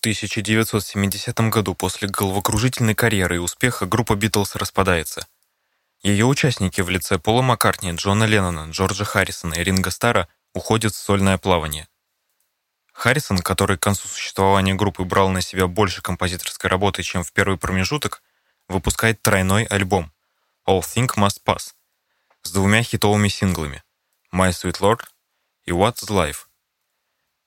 1970 году после головокружительной карьеры и успеха группа Битлз распадается. Ее участники в лице Пола Маккартни, Джона Леннона, Джорджа Харрисона и Ринга Стара уходят в сольное плавание. Харрисон, который к концу существования группы брал на себя больше композиторской работы, чем в первый промежуток, выпускает тройной альбом «All Think Must Pass» с двумя хитовыми синглами «My Sweet Lord» и «What's Life».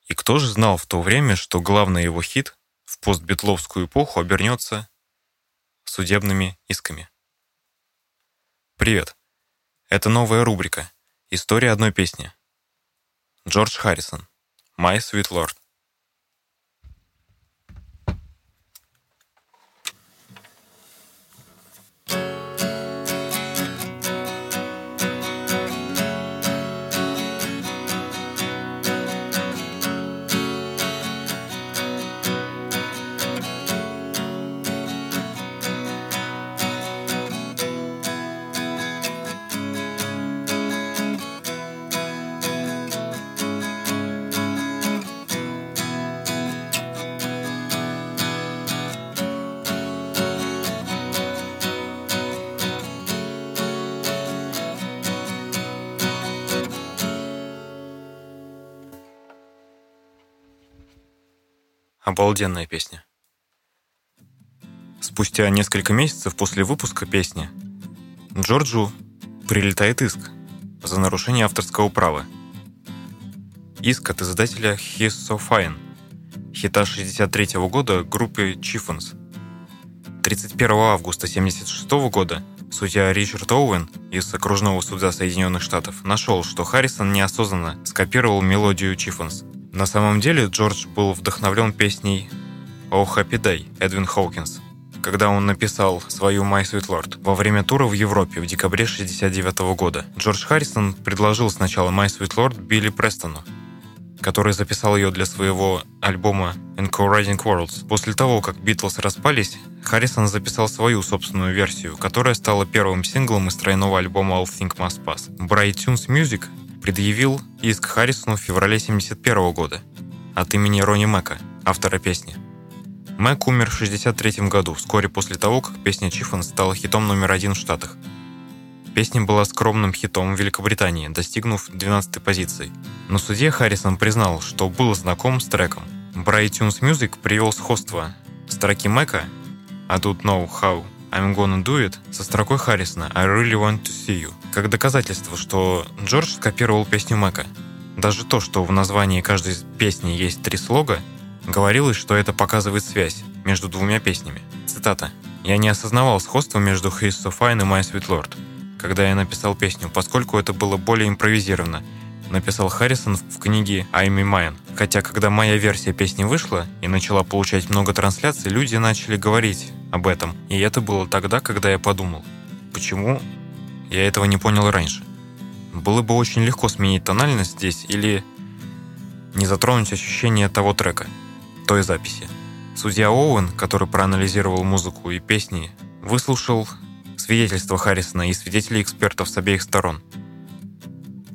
И кто же знал в то время, что главный его хит в постбитловскую эпоху обернется судебными исками? Привет! Это новая рубрика «История одной песни». Джордж Харрисон «My Sweet Lord». Обалденная песня. Спустя несколько месяцев после выпуска песни Джорджу прилетает иск за нарушение авторского права. Иск от издателя He's So Fine, хита 63 -го года группы Chiffons. 31 августа 1976 года судья Ричард Оуэн из окружного суда Соединенных Штатов нашел, что Харрисон неосознанно скопировал мелодию Chiffons – на самом деле Джордж был вдохновлен песней «Oh Happy Day» Эдвин Хоукинс, когда он написал свою «My Sweet Lord» во время тура в Европе в декабре 1969 года. Джордж Харрисон предложил сначала «My Sweet Lord» Билли Престону, который записал ее для своего альбома Encouraging Worlds. После того, как Битлз распались, Харрисон записал свою собственную версию, которая стала первым синглом из тройного альбома All Think Must Pass. Bright Tunes Music предъявил иск Харрисону в феврале 1971 года от имени Ронни Мэка, автора песни. Мэк умер в 1963 году, вскоре после того, как песня Чиффен стала хитом номер один в Штатах. Песня была скромным хитом в Великобритании, достигнув 12 позиции. Но судья Харрисон признал, что был знаком с треком. Bright Tunes Music привел сходство строки Мэка «I don't know how I'm gonna do it» со строкой Харрисона «I really want to see you» как доказательство, что Джордж скопировал песню Мэка. Даже то, что в названии каждой песни есть три слога, говорилось, что это показывает связь между двумя песнями. Цитата. «Я не осознавал сходства между He's So Fine и My Sweet Lord, когда я написал песню, поскольку это было более импровизировано, написал Харрисон в книге I'm in Mine. Хотя, когда моя версия песни вышла и начала получать много трансляций, люди начали говорить об этом. И это было тогда, когда я подумал, почему я этого не понял раньше. Было бы очень легко сменить тональность здесь или не затронуть ощущение того трека, той записи. Судья Оуэн, который проанализировал музыку и песни, выслушал свидетельства Харрисона и свидетелей экспертов с обеих сторон.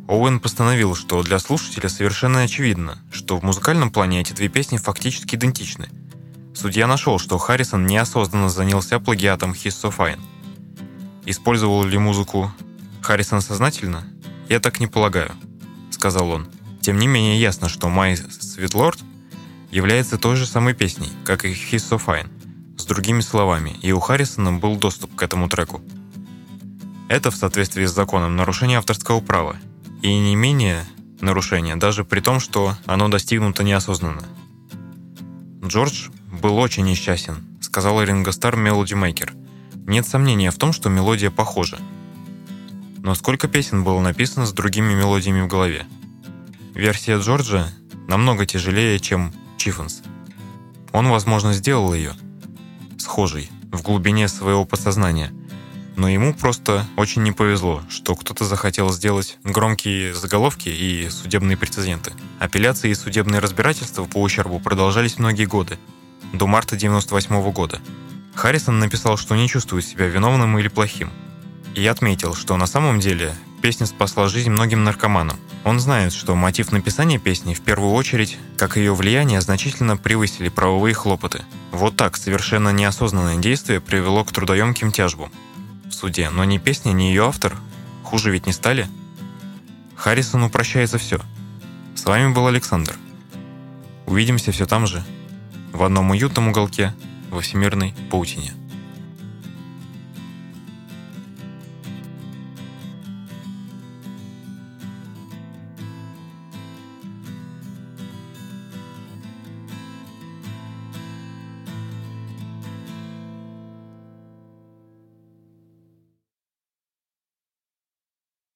Оуэн постановил, что для слушателя совершенно очевидно, что в музыкальном плане эти две песни фактически идентичны. Судья нашел, что Харрисон неосознанно занялся плагиатом «He's so fine», Использовал ли музыку Харрисон сознательно? Я так не полагаю, сказал он. Тем не менее ясно, что My Sweet Lord является той же самой песней, как и He's So Fine, с другими словами, и у Харрисона был доступ к этому треку. Это в соответствии с законом нарушение авторского права, и не менее нарушение, даже при том, что оно достигнуто неосознанно. Джордж был очень несчастен, сказал Ринго Стар Мелоди Мейкер. Нет сомнения в том, что мелодия похожа. Но сколько песен было написано с другими мелодиями в голове? Версия Джорджа намного тяжелее, чем Чиффенс. Он, возможно, сделал ее схожей в глубине своего подсознания, но ему просто очень не повезло, что кто-то захотел сделать громкие заголовки и судебные прецеденты. Апелляции и судебные разбирательства по ущербу продолжались многие годы, до марта 1998 года, Харрисон написал, что не чувствует себя виновным или плохим. И отметил, что на самом деле песня спасла жизнь многим наркоманам. Он знает, что мотив написания песни в первую очередь, как ее влияние, значительно превысили правовые хлопоты. Вот так совершенно неосознанное действие привело к трудоемким тяжбам в суде, но ни песня, ни ее автор хуже ведь не стали. Харрисону прощается все. С вами был Александр. Увидимся все там же, в одном уютном уголке во всемирной паутине.